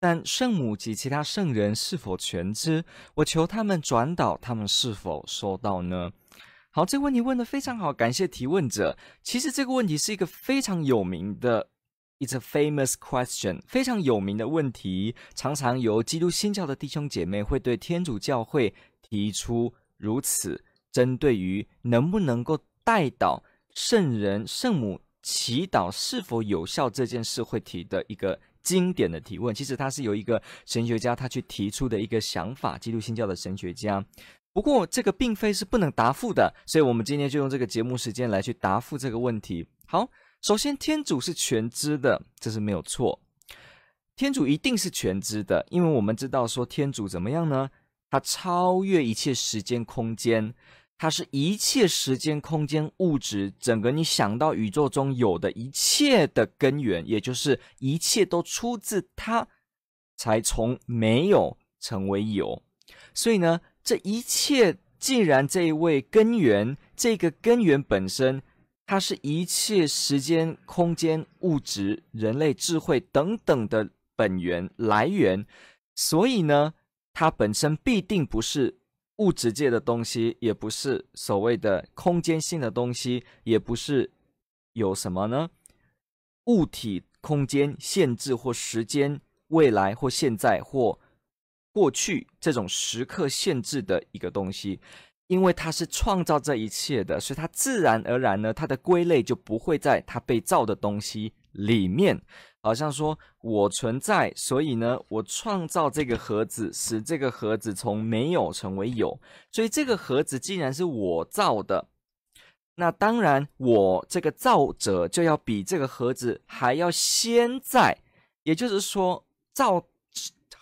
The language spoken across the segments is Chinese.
但圣母及其他圣人是否全知？我求他们转导，他们是否收到呢？好，这个问题问得非常好，感谢提问者。其实这个问题是一个非常有名的，It's a famous question，非常有名的问题，常常由基督新教的弟兄姐妹会对天主教会提出如此针对于能不能够代祷圣人圣母祈祷是否有效这件事会提的一个。经典的提问，其实它是由一个神学家他去提出的一个想法，基督新教的神学家。不过这个并非是不能答复的，所以我们今天就用这个节目时间来去答复这个问题。好，首先天主是全知的，这是没有错。天主一定是全知的，因为我们知道说天主怎么样呢？他超越一切时间空间。它是一切时间、空间、物质，整个你想到宇宙中有的一切的根源，也就是一切都出自它，才从没有成为有。所以呢，这一切既然这一位根源，这个根源本身，它是一切时间、空间、物质、人类智慧等等的本源来源，所以呢，它本身必定不是。物质界的东西也不是所谓的空间性的东西，也不是有什么呢？物体、空间限制或时间、未来或现在或过去这种时刻限制的一个东西，因为它是创造这一切的，所以它自然而然呢，它的归类就不会在它被造的东西里面。好像说，我存在，所以呢，我创造这个盒子，使这个盒子从没有成为有。所以这个盒子既然是我造的，那当然我这个造者就要比这个盒子还要先在。也就是说，造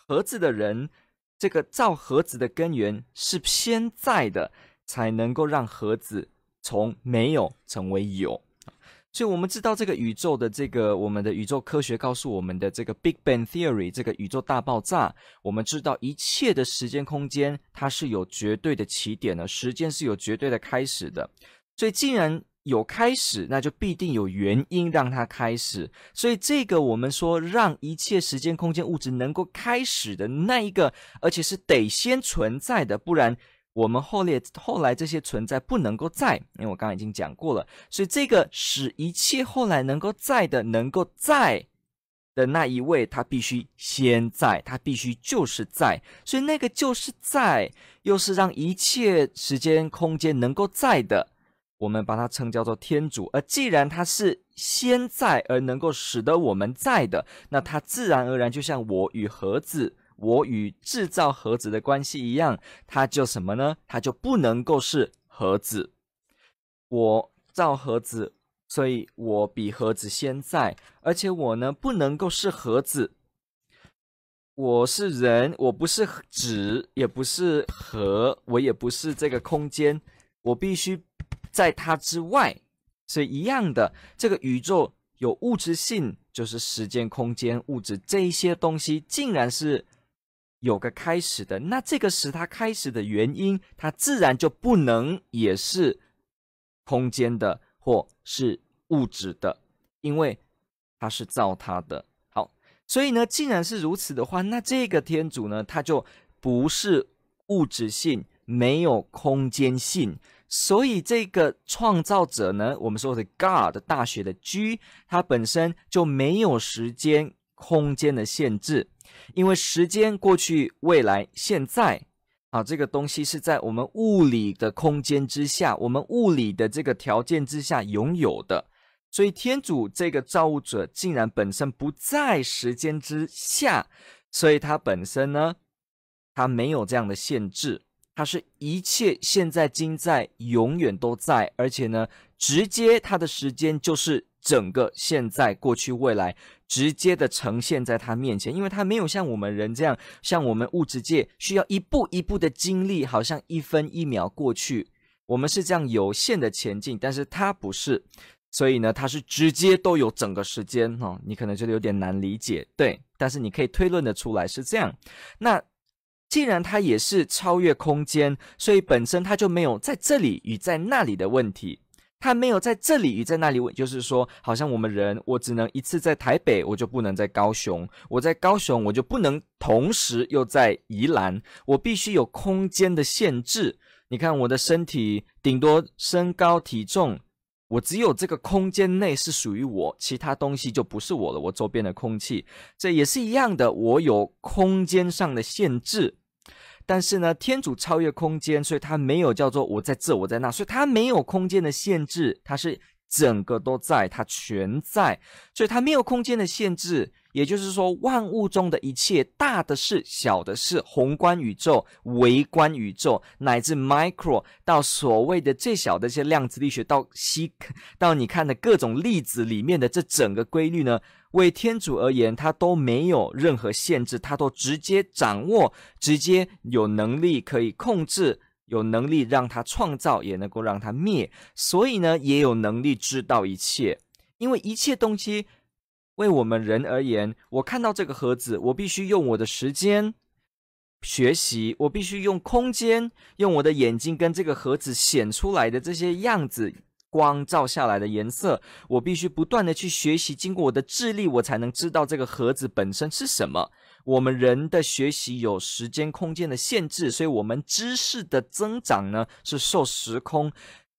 盒子的人，这个造盒子的根源是先在的，才能够让盒子从没有成为有。所以，我们知道这个宇宙的这个我们的宇宙科学告诉我们的这个 Big Bang Theory，这个宇宙大爆炸，我们知道一切的时间空间它是有绝对的起点的，时间是有绝对的开始的。所以，既然有开始，那就必定有原因让它开始。所以，这个我们说让一切时间空间物质能够开始的那一个，而且是得先存在的，不然。我们后列后来这些存在不能够在，因为我刚刚已经讲过了，所以这个使一切后来能够在的、能够在的那一位，他必须先在，他必须就是在，所以那个就是在，又是让一切时间空间能够在的，我们把它称叫做天主。而既然他是先在而能够使得我们在的，那他自然而然就像我与盒子。我与制造盒子的关系一样，它就什么呢？它就不能够是盒子。我造盒子，所以我比盒子先在，而且我呢不能够是盒子。我是人，我不是纸，也不是盒，我也不是这个空间，我必须在它之外。所以一样的，这个宇宙有物质性，就是时间、空间、物质这一些东西，竟然是。有个开始的，那这个使它开始的原因，它自然就不能也是空间的或是物质的，因为它是造它的。好，所以呢，既然是如此的话，那这个天主呢，它就不是物质性，没有空间性，所以这个创造者呢，我们说的 God 大学的 G，它本身就没有时间空间的限制。因为时间、过去、未来、现在，啊，这个东西是在我们物理的空间之下，我们物理的这个条件之下拥有的。所以，天主这个造物者竟然本身不在时间之下，所以他本身呢，他没有这样的限制，它是一切现在今在永远都在，而且呢，直接它的时间就是整个现在、过去、未来，直接的呈现在他面前，因为它没有像我们人这样，像我们物质界需要一步一步的经历，好像一分一秒过去，我们是这样有限的前进，但是它不是，所以呢，它是直接都有整个时间哦，你可能觉得有点难理解，对，但是你可以推论的出来是这样，那。既然它也是超越空间，所以本身它就没有在这里与在那里的问题。它没有在这里与在那里问，就是说，好像我们人，我只能一次在台北，我就不能在高雄；我在高雄，我就不能同时又在宜兰。我必须有空间的限制。你看我的身体，顶多身高体重。我只有这个空间内是属于我，其他东西就不是我了。我周边的空气，这也是一样的。我有空间上的限制，但是呢，天主超越空间，所以他没有叫做我在这，我在那，所以他没有空间的限制，他是整个都在，它全在，所以它没有空间的限制。也就是说，万物中的一切，大的是，小的是，宏观宇宙、微观宇宙，乃至 micro 到所谓的最小的一些量子力学，到西，到你看的各种粒子里面的这整个规律呢，为天主而言，它都没有任何限制，它都直接掌握，直接有能力可以控制，有能力让它创造，也能够让它灭，所以呢，也有能力知道一切，因为一切东西。为我们人而言，我看到这个盒子，我必须用我的时间学习，我必须用空间，用我的眼睛跟这个盒子显出来的这些样子，光照下来的颜色，我必须不断的去学习，经过我的智力，我才能知道这个盒子本身是什么。我们人的学习有时间空间的限制，所以我们知识的增长呢，是受时空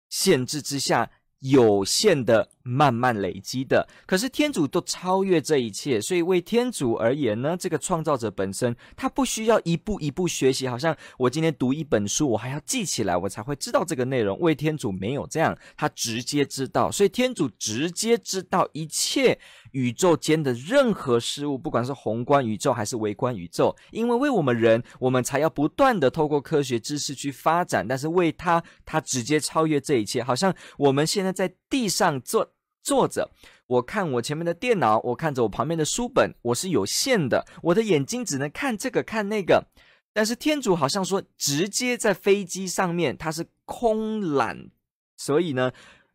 限制之下。有限的慢慢累积的，可是天主都超越这一切，所以为天主而言呢，这个创造者本身他不需要一步一步学习，好像我今天读一本书，我还要记起来，我才会知道这个内容。为天主没有这样，他直接知道，所以天主直接知道一切。宇宙间的任何事物，不管是宏观宇宙还是微观宇宙，因为为我们人，我们才要不断的透过科学知识去发展。但是为他，他直接超越这一切。好像我们现在在地上坐坐着，我看我前面的电脑，我看着我旁边的书本，我是有限的，我的眼睛只能看这个看那个。但是天主好像说，直接在飞机上面，它是空览，所以呢。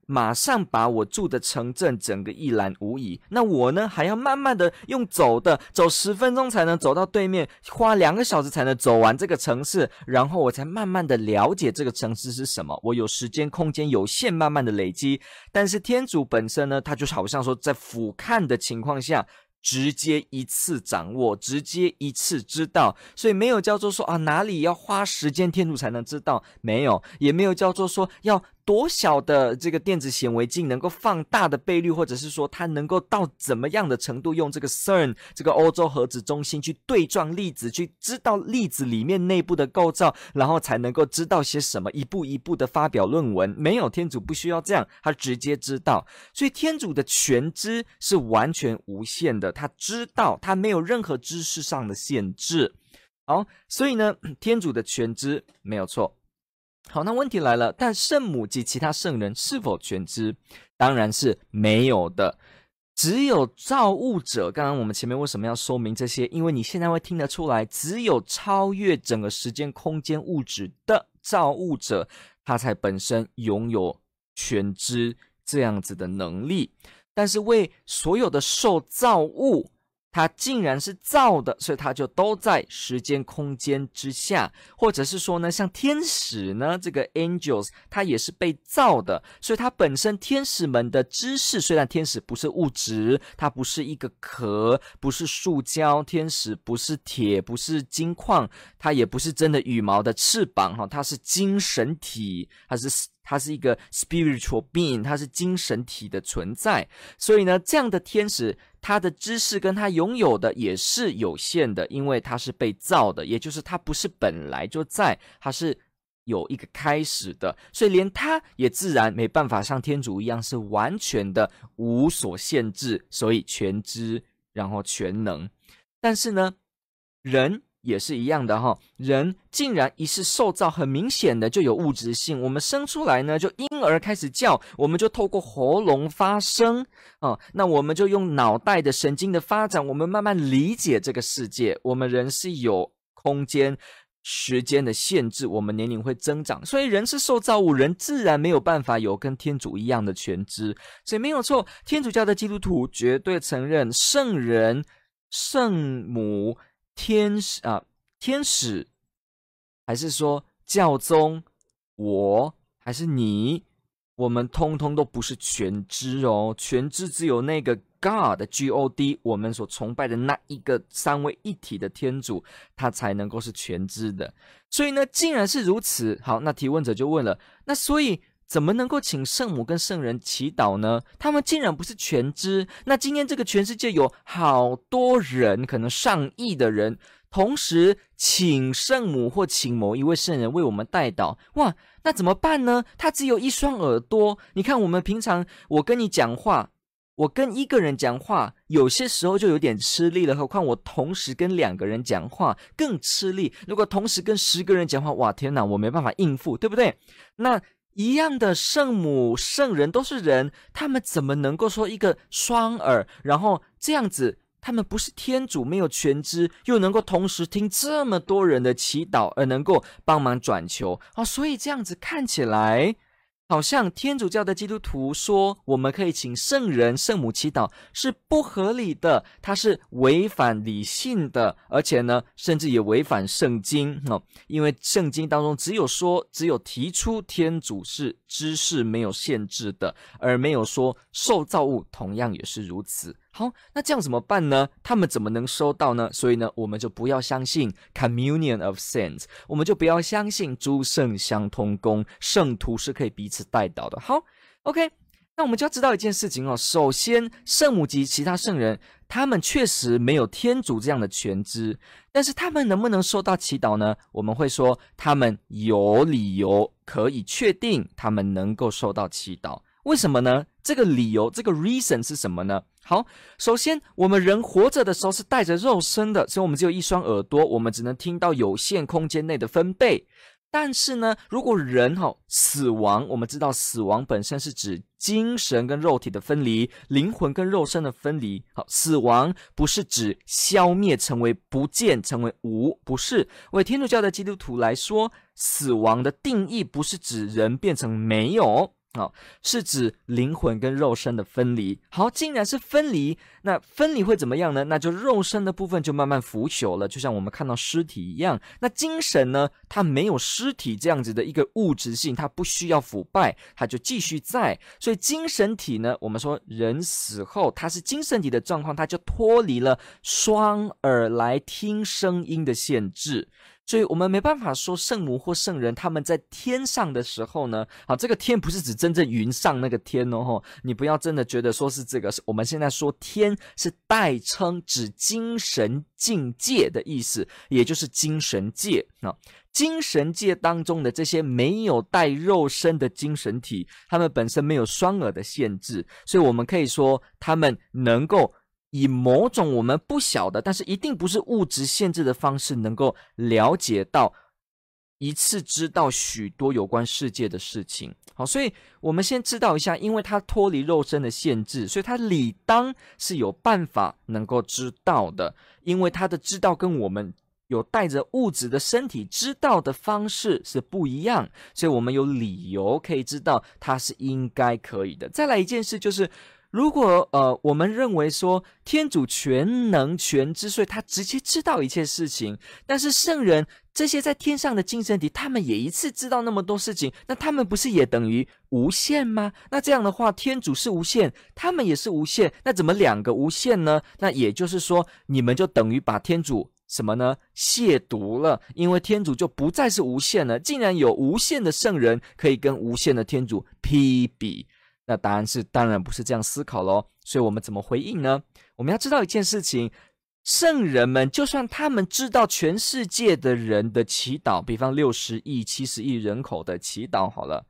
马上把我住的城镇整个一览无遗。那我呢，还要慢慢的用走的，走十分钟才能走到对面，花两个小时才能走完这个城市，然后我才慢慢的了解这个城市是什么。我有时间空间有限，慢慢的累积。但是天主本身呢，他就好像说，在俯瞰的情况下。直接一次掌握，直接一次知道，所以没有叫做说啊，哪里要花时间天主才能知道，没有，也没有叫做说要多小的这个电子显微镜能够放大的倍率，或者是说它能够到怎么样的程度，用这个 CERN 这个欧洲核子中心去对撞粒子，去知道粒子里面内部的构造，然后才能够知道些什么，一步一步的发表论文。没有，天主不需要这样，他直接知道，所以天主的全知是完全无限的。他知道，他没有任何知识上的限制。好，所以呢，天主的全知没有错。好，那问题来了，但圣母及其他圣人是否全知？当然是没有的。只有造物者。刚刚我们前面为什么要说明这些？因为你现在会听得出来，只有超越整个时间、空间、物质的造物者，他才本身拥有全知这样子的能力。但是为所有的受造物，它竟然是造的，所以它就都在时间空间之下，或者是说呢，像天使呢，这个 angels，它也是被造的，所以它本身天使们的知识，虽然天使不是物质，它不是一个壳，不是塑胶，天使不是铁，不是金矿，它也不是真的羽毛的翅膀，哈，它是精神体，它是。它是一个 spiritual being，它是精神体的存在，所以呢，这样的天使，他的知识跟他拥有的也是有限的，因为他是被造的，也就是他不是本来就在，他是有一个开始的，所以连他也自然没办法像天主一样是完全的无所限制，所以全知，然后全能。但是呢，人也是一样的哈，人竟然一是受造，很明显的就有物质性。我们生出来呢，就婴儿开始叫，我们就透过喉咙发声啊。那我们就用脑袋的神经的发展，我们慢慢理解这个世界。我们人是有空间、时间的限制，我们年龄会增长，所以人是受造物，人自然没有办法有跟天主一样的全知。所以没有错，天主教的基督徒绝对承认圣人、圣母。天使啊，天使，还是说教宗，我还是你，我们通通都不是全知哦。全知只有那个 God，G O D，我们所崇拜的那一个三位一体的天主，他才能够是全知的。所以呢，既然是如此，好，那提问者就问了，那所以。怎么能够请圣母跟圣人祈祷呢？他们竟然不是全知。那今天这个全世界有好多人，可能上亿的人，同时请圣母或请某一位圣人为我们代祷。哇，那怎么办呢？他只有一双耳朵。你看，我们平常我跟你讲话，我跟一个人讲话，有些时候就有点吃力了。何况我同时跟两个人讲话更吃力。如果同时跟十个人讲话，哇，天哪，我没办法应付，对不对？那。一样的圣母、圣人都是人，他们怎么能够说一个双耳，然后这样子，他们不是天主，没有全知，又能够同时听这么多人的祈祷，而能够帮忙转求？哦，所以这样子看起来。好像天主教的基督徒说，我们可以请圣人、圣母祈祷是不合理的，它是违反理性的，而且呢，甚至也违反圣经哦。因为圣经当中只有说，只有提出天主是知识没有限制的，而没有说受造物同样也是如此。好，那这样怎么办呢？他们怎么能收到呢？所以呢，我们就不要相信 Communion of Saints，我们就不要相信诸圣相通功，圣徒是可以彼此代祷的。好，OK，那我们就要知道一件事情哦。首先，圣母及其他圣人，他们确实没有天主这样的全知，但是他们能不能收到祈祷呢？我们会说，他们有理由可以确定他们能够收到祈祷。为什么呢？这个理由，这个 reason 是什么呢？好，首先，我们人活着的时候是带着肉身的，所以我们只有一双耳朵，我们只能听到有限空间内的分贝。但是呢，如果人哈死亡，我们知道死亡本身是指精神跟肉体的分离，灵魂跟肉身的分离。好，死亡不是指消灭，成为不见，成为无，不是。为天主教的基督徒来说，死亡的定义不是指人变成没有。好，是指灵魂跟肉身的分离。好，既然是分离，那分离会怎么样呢？那就肉身的部分就慢慢腐朽了，就像我们看到尸体一样。那精神呢？它没有尸体这样子的一个物质性，它不需要腐败，它就继续在。所以精神体呢，我们说人死后，它是精神体的状况，它就脱离了双耳来听声音的限制。所以我们没办法说圣母或圣人他们在天上的时候呢，好，这个天不是指真正云上那个天哦，你不要真的觉得说是这个，我们现在说天是代称指精神境界的意思，也就是精神界啊，精神界当中的这些没有带肉身的精神体，他们本身没有双耳的限制，所以我们可以说他们能够。以某种我们不晓得，但是一定不是物质限制的方式，能够了解到一次知道许多有关世界的事情。好，所以我们先知道一下，因为它脱离肉身的限制，所以它理当是有办法能够知道的。因为它的知道跟我们有带着物质的身体知道的方式是不一样，所以我们有理由可以知道它是应该可以的。再来一件事就是。如果呃，我们认为说天主全能全知，所以他直接知道一切事情，但是圣人这些在天上的精神体，他们也一次知道那么多事情，那他们不是也等于无限吗？那这样的话，天主是无限，他们也是无限，那怎么两个无限呢？那也就是说，你们就等于把天主什么呢？亵渎了，因为天主就不再是无限了，竟然有无限的圣人可以跟无限的天主匹比。那答案是，当然不是这样思考喽。所以我们怎么回应呢？我们要知道一件事情：圣人们，就算他们知道全世界的人的祈祷，比方六十亿、七十亿人口的祈祷，好了，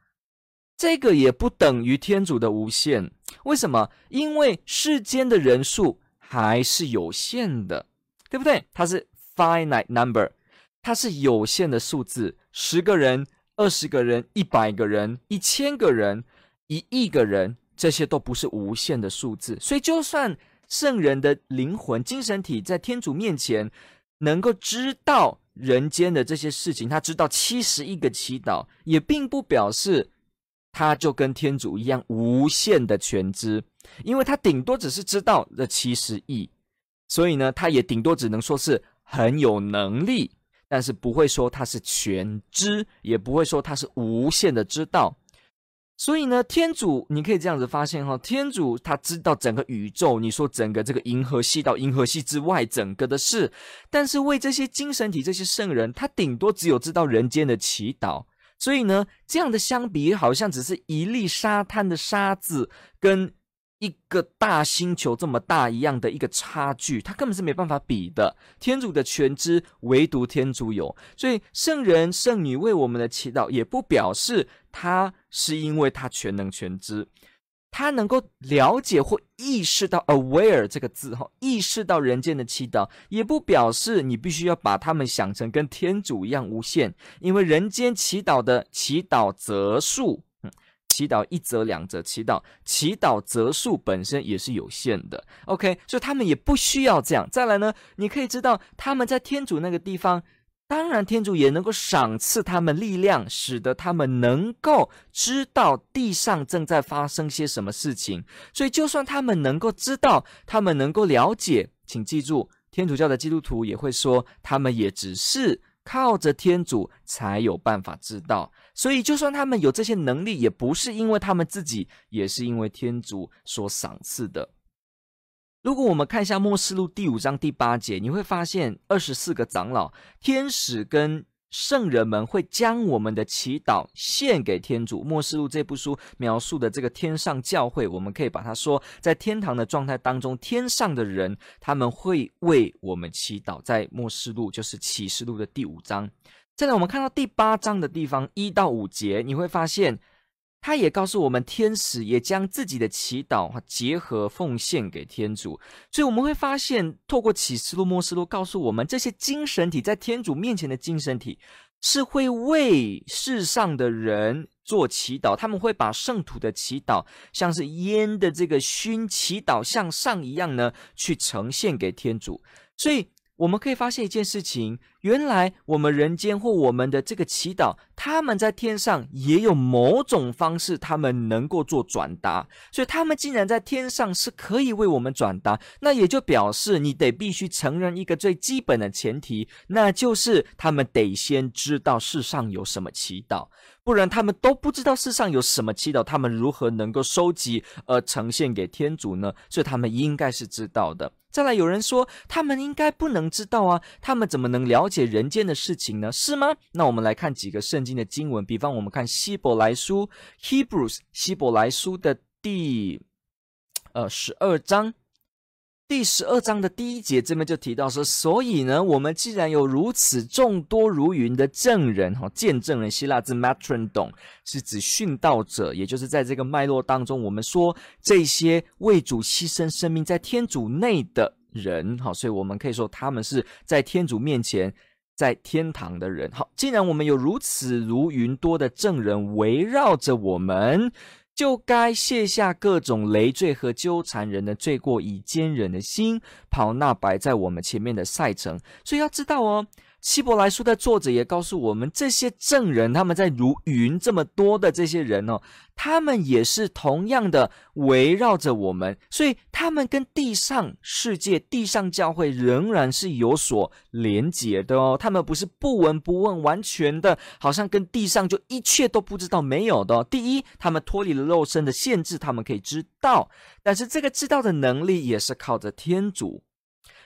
这个也不等于天主的无限。为什么？因为世间的人数还是有限的，对不对？它是 finite number，它是有限的数字，十个人、二十个人、一百个人、一千个人、一亿个人，这些都不是无限的数字。所以，就算圣人的灵魂、精神体在天主面前能够知道人间的这些事情，他知道七十亿个祈祷，也并不表示他就跟天主一样无限的全知，因为他顶多只是知道这七十亿。所以呢，他也顶多只能说是很有能力，但是不会说他是全知，也不会说他是无限的知道。所以呢，天主你可以这样子发现哈，天主他知道整个宇宙，你说整个这个银河系到银河系之外整个的事，但是为这些精神体、这些圣人，他顶多只有知道人间的祈祷。所以呢，这样的相比，好像只是一粒沙滩的沙子跟。一个大星球这么大一样的一个差距，他根本是没办法比的。天主的全知，唯独天主有。所以圣人圣女为我们的祈祷，也不表示他是因为他全能全知，他能够了解或意识到 “aware” 这个字哈，意识到人间的祈祷，也不表示你必须要把他们想成跟天主一样无限，因为人间祈祷的祈祷则数。祈祷一则两则祈祷，祈祷则数本身也是有限的。OK，所以他们也不需要这样。再来呢，你可以知道他们在天主那个地方，当然天主也能够赏赐他们力量，使得他们能够知道地上正在发生些什么事情。所以，就算他们能够知道，他们能够了解，请记住，天主教的基督徒也会说，他们也只是。靠着天主才有办法知道，所以就算他们有这些能力，也不是因为他们自己，也是因为天主所赏赐的。如果我们看一下《末世录》第五章第八节，你会发现二十四个长老、天使跟。圣人们会将我们的祈祷献给天主。末世录这部书描述的这个天上教会，我们可以把它说，在天堂的状态当中，天上的人他们会为我们祈祷。在末世录就是启示录的第五章。再来，我们看到第八章的地方一到五节，你会发现。他也告诉我们，天使也将自己的祈祷结合奉献给天主，所以我们会发现，透过启示录、默示录告诉我们，这些精神体在天主面前的精神体是会为世上的人做祈祷，他们会把圣徒的祈祷像是烟的这个熏祈祷向上一样呢，去呈现给天主，所以。我们可以发现一件事情，原来我们人间或我们的这个祈祷，他们在天上也有某种方式，他们能够做转达。所以他们竟然在天上是可以为我们转达，那也就表示你得必须承认一个最基本的前提，那就是他们得先知道世上有什么祈祷，不然他们都不知道世上有什么祈祷，他们如何能够收集而呈现给天主呢？所以他们应该是知道的。再来，有人说他们应该不能知道啊，他们怎么能了解人间的事情呢？是吗？那我们来看几个圣经的经文，比方我们看希伯来书 （Hebrews） 希伯来书的第呃十二章，第十二章的第一节这边就提到说，所以呢，我们既然有如此众多如云的证人哈，见证人希腊字 matron 是指殉道者，也就是在这个脉络当中，我们说这些为主牺牲生命在天主内的人，好，所以我们可以说他们是在天主面前在天堂的人。好，既然我们有如此如云多的证人围绕着我们，就该卸下各种累赘和纠缠人的罪过，以坚忍的心跑那摆在我们前面的赛程。所以要知道哦。希伯来书的作者也告诉我们，这些证人他们在如云这么多的这些人哦，他们也是同样的围绕着我们，所以他们跟地上世界、地上教会仍然是有所连结的哦。他们不是不闻不问，完全的好像跟地上就一切都不知道没有的。第一，他们脱离了肉身的限制，他们可以知道，但是这个知道的能力也是靠着天主。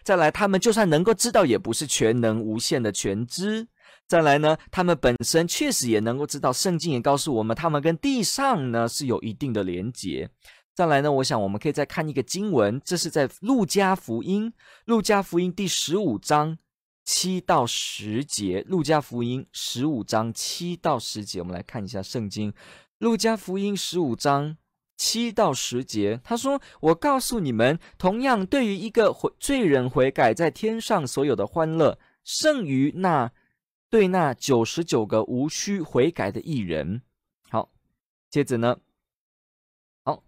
再来，他们就算能够知道，也不是全能无限的全知。再来呢，他们本身确实也能够知道，圣经也告诉我们，他们跟地上呢是有一定的连结。再来呢，我想我们可以再看一个经文，这是在路加福音，路加福音第十五章七到十节，路加福音十五章七到十节，我们来看一下圣经，路加福音十五章。七到十节，他说：“我告诉你们，同样对于一个悔罪人悔改，在天上所有的欢乐胜于那对那九十九个无需悔改的艺人。好，接着呢，好，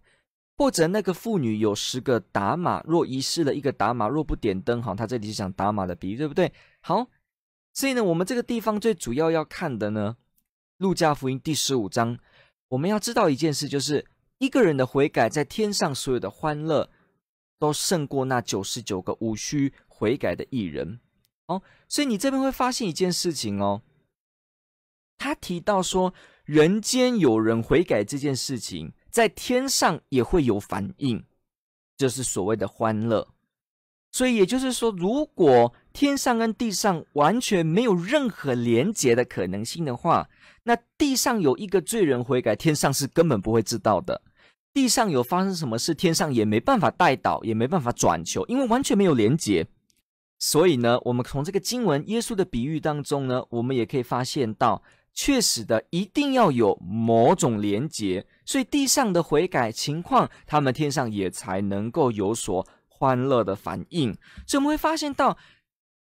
或者那个妇女有十个打马，若遗失了一个打马，若不点灯，好，他这里是讲打马的比喻，对不对？好，所以呢，我们这个地方最主要要看的呢，路加福音第十五章，我们要知道一件事，就是一个人的悔改，在天上所有的欢乐。都胜过那九十九个无需悔改的艺人哦，所以你这边会发现一件事情哦，他提到说，人间有人悔改这件事情，在天上也会有反应，就是所谓的欢乐。所以也就是说，如果天上跟地上完全没有任何连结的可能性的话，那地上有一个罪人悔改，天上是根本不会知道的。地上有发生什么事，天上也没办法代祷，也没办法转求，因为完全没有连结。所以呢，我们从这个经文耶稣的比喻当中呢，我们也可以发现到，确实的一定要有某种连结，所以地上的悔改情况，他们天上也才能够有所欢乐的反应。所以我们会发现到。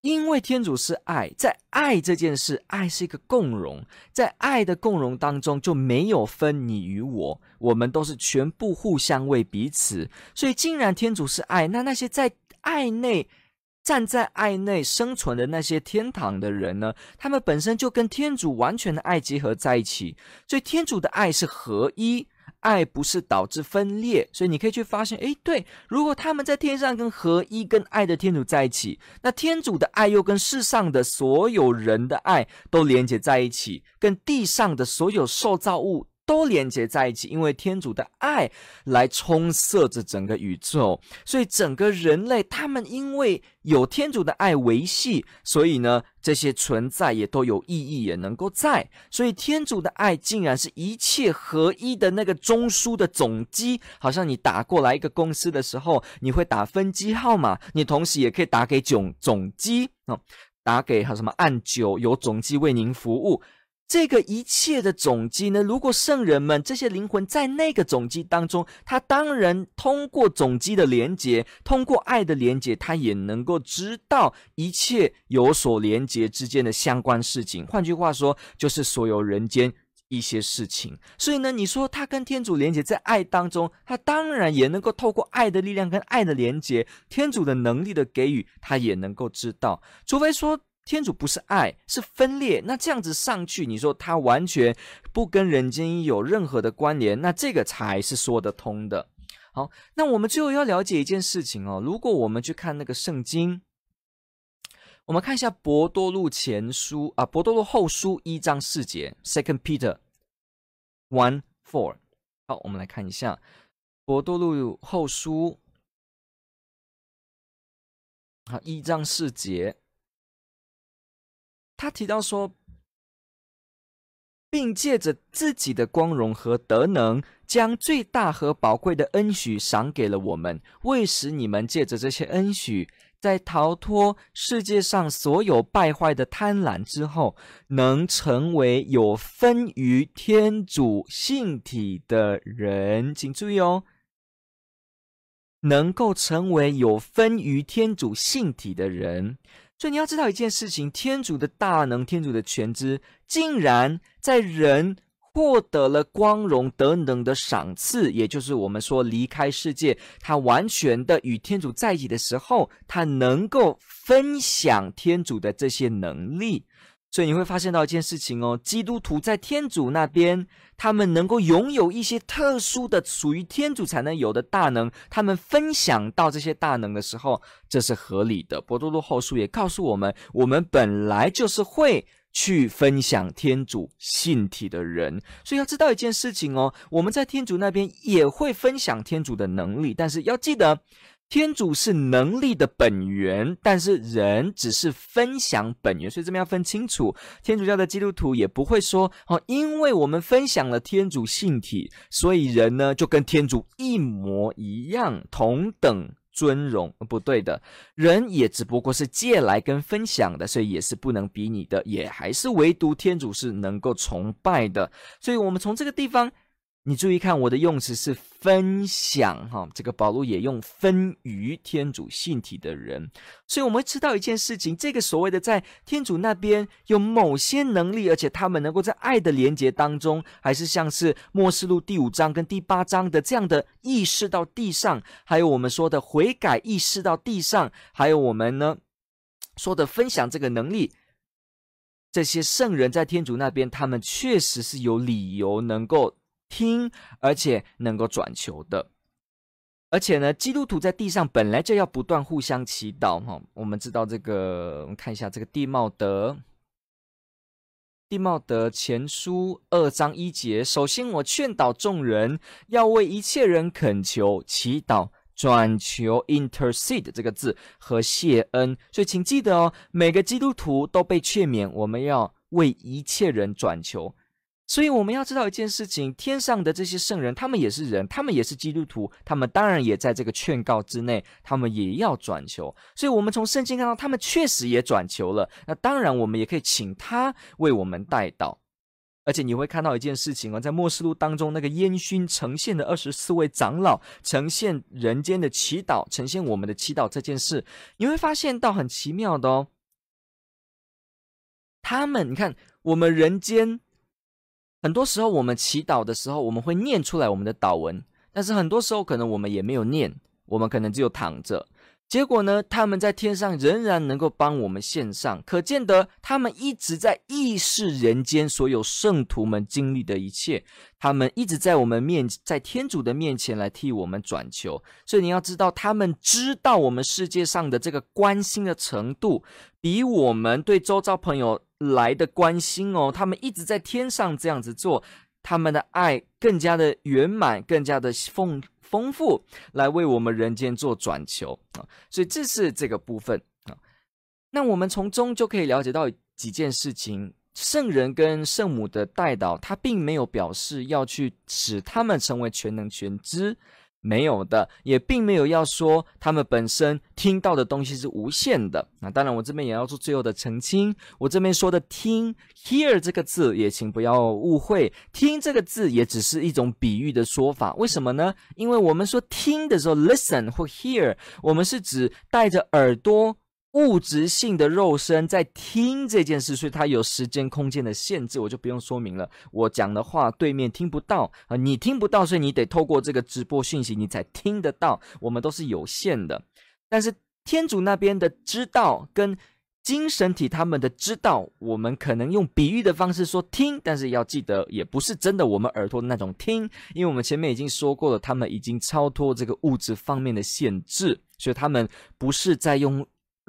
因为天主是爱，在爱这件事，爱是一个共融，在爱的共融当中就没有分你与我，我们都是全部互相为彼此。所以，既然天主是爱，那那些在爱内、站在爱内生存的那些天堂的人呢？他们本身就跟天主完全的爱结合在一起，所以天主的爱是合一。爱不是导致分裂，所以你可以去发现，诶，对，如果他们在天上跟合一、跟爱的天主在一起，那天主的爱又跟世上的所有人的爱都连接在一起，跟地上的所有受造物。都连接在一起，因为天主的爱来充塞着整个宇宙，所以整个人类他们因为有天主的爱维系，所以呢，这些存在也都有意义，也能够在。所以天主的爱竟然是一切合一的那个中枢的总机，好像你打过来一个公司的时候，你会打分机号码，你同时也可以打给总总机哦，打给还有什么按九，有总机为您服务。这个一切的总机呢，如果圣人们这些灵魂在那个总机当中，他当然通过总机的连接，通过爱的连接，他也能够知道一切有所连接之间的相关事情。换句话说，就是所有人间一些事情。所以呢，你说他跟天主连接在爱当中，他当然也能够透过爱的力量跟爱的连接，天主的能力的给予，他也能够知道。除非说。天主不是爱，是分裂。那这样子上去，你说他完全不跟人间有任何的关联，那这个才是说得通的。好，那我们最后要了解一件事情哦。如果我们去看那个圣经，我们看一下伯多禄前书啊，伯多禄后书一章四节，Second Peter one four。好，我们来看一下伯多禄后书，好，一章四节。他提到说，并借着自己的光荣和德能，将最大和宝贵的恩许赏给了我们，为使你们借着这些恩许，在逃脱世界上所有败坏的贪婪之后，能成为有分于天主性体的人。请注意哦，能够成为有分于天主性体的人。所以你要知道一件事情：天主的大能、天主的全知，竟然在人获得了光荣、等等的赏赐，也就是我们说离开世界，他完全的与天主在一起的时候，他能够分享天主的这些能力。所以你会发现到一件事情哦，基督徒在天主那边，他们能够拥有一些特殊的、属于天主才能有的大能。他们分享到这些大能的时候，这是合理的。伯多禄后书也告诉我们，我们本来就是会去分享天主性体的人。所以要知道一件事情哦，我们在天主那边也会分享天主的能力，但是要记得。天主是能力的本源，但是人只是分享本源，所以这边要分清楚。天主教的基督徒也不会说哦，因为我们分享了天主性体，所以人呢就跟天主一模一样，同等尊荣。不对的，人也只不过是借来跟分享的，所以也是不能比拟的，也还是唯独天主是能够崇拜的。所以，我们从这个地方你注意看，我的用词是分享哈，这个保罗也用分于天主信体的人，所以我们会知道一件事情，这个所谓的在天主那边有某些能力，而且他们能够在爱的连结当中，还是像是默示录第五章跟第八章的这样的意识到地上，还有我们说的悔改意识到地上，还有我们呢说的分享这个能力，这些圣人在天主那边，他们确实是有理由能够。听，而且能够转求的，而且呢，基督徒在地上本来就要不断互相祈祷哈。我们知道这个，我们看一下这个地茂德，地茂德前书二章一节。首先，我劝导众人要为一切人恳求、祈祷、转求 （intercede） 这个字和谢恩。所以，请记得哦，每个基督徒都被劝勉，我们要为一切人转求。所以我们要知道一件事情：天上的这些圣人，他们也是人，他们也是基督徒，他们当然也在这个劝告之内，他们也要转求。所以，我们从圣经看到，他们确实也转求了。那当然，我们也可以请他为我们代祷。而且，你会看到一件事情哦，在末世录当中，那个烟熏呈现的二十四位长老，呈现人间的祈祷，呈现我们的祈祷这件事，你会发现到很奇妙的哦。他们，你看，我们人间。很多时候，我们祈祷的时候，我们会念出来我们的祷文，但是很多时候可能我们也没有念，我们可能只有躺着。结果呢，他们在天上仍然能够帮我们献上，可见得他们一直在意识人间所有圣徒们经历的一切，他们一直在我们面，在天主的面前来替我们转求。所以你要知道，他们知道我们世界上的这个关心的程度，比我们对周遭朋友。来的关心哦，他们一直在天上这样子做，他们的爱更加的圆满，更加的丰丰富，来为我们人间做转求啊。所以这是这个部分啊。那我们从中就可以了解到几件事情：圣人跟圣母的代祷，他并没有表示要去使他们成为全能全知。没有的，也并没有要说他们本身听到的东西是无限的。那当然，我这边也要做最后的澄清。我这边说的“听 ”（hear） 这个字，也请不要误会，“听”这个字也只是一种比喻的说法。为什么呢？因为我们说听的时候，listen 或 hear，我们是指带着耳朵。物质性的肉身在听这件事，所以它有时间空间的限制，我就不用说明了。我讲的话对面听不到啊，你听不到，所以你得透过这个直播讯息，你才听得到。我们都是有限的，但是天主那边的知道跟精神体他们的知道，我们可能用比喻的方式说听，但是要记得，也不是真的我们耳朵的那种听，因为我们前面已经说过了，他们已经超脱这个物质方面的限制，所以他们不是在用。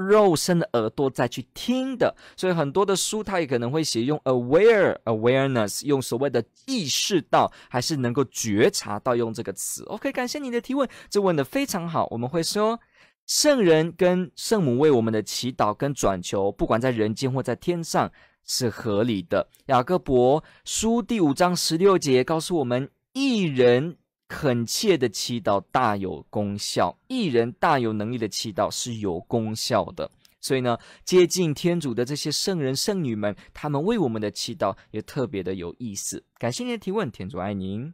肉身的耳朵再去听的，所以很多的书它也可能会写用 aware awareness，用所谓的意识到，还是能够觉察到用这个词。OK，感谢你的提问，这问的非常好。我们会说，圣人跟圣母为我们的祈祷跟转求，不管在人间或在天上，是合理的。雅各伯书第五章十六节告诉我们，一人。恳切的祈祷大有功效，艺人大有能力的祈祷是有功效的。所以呢，接近天主的这些圣人圣女们，他们为我们的祈祷也特别的有意思。感谢您的提问，天主爱您。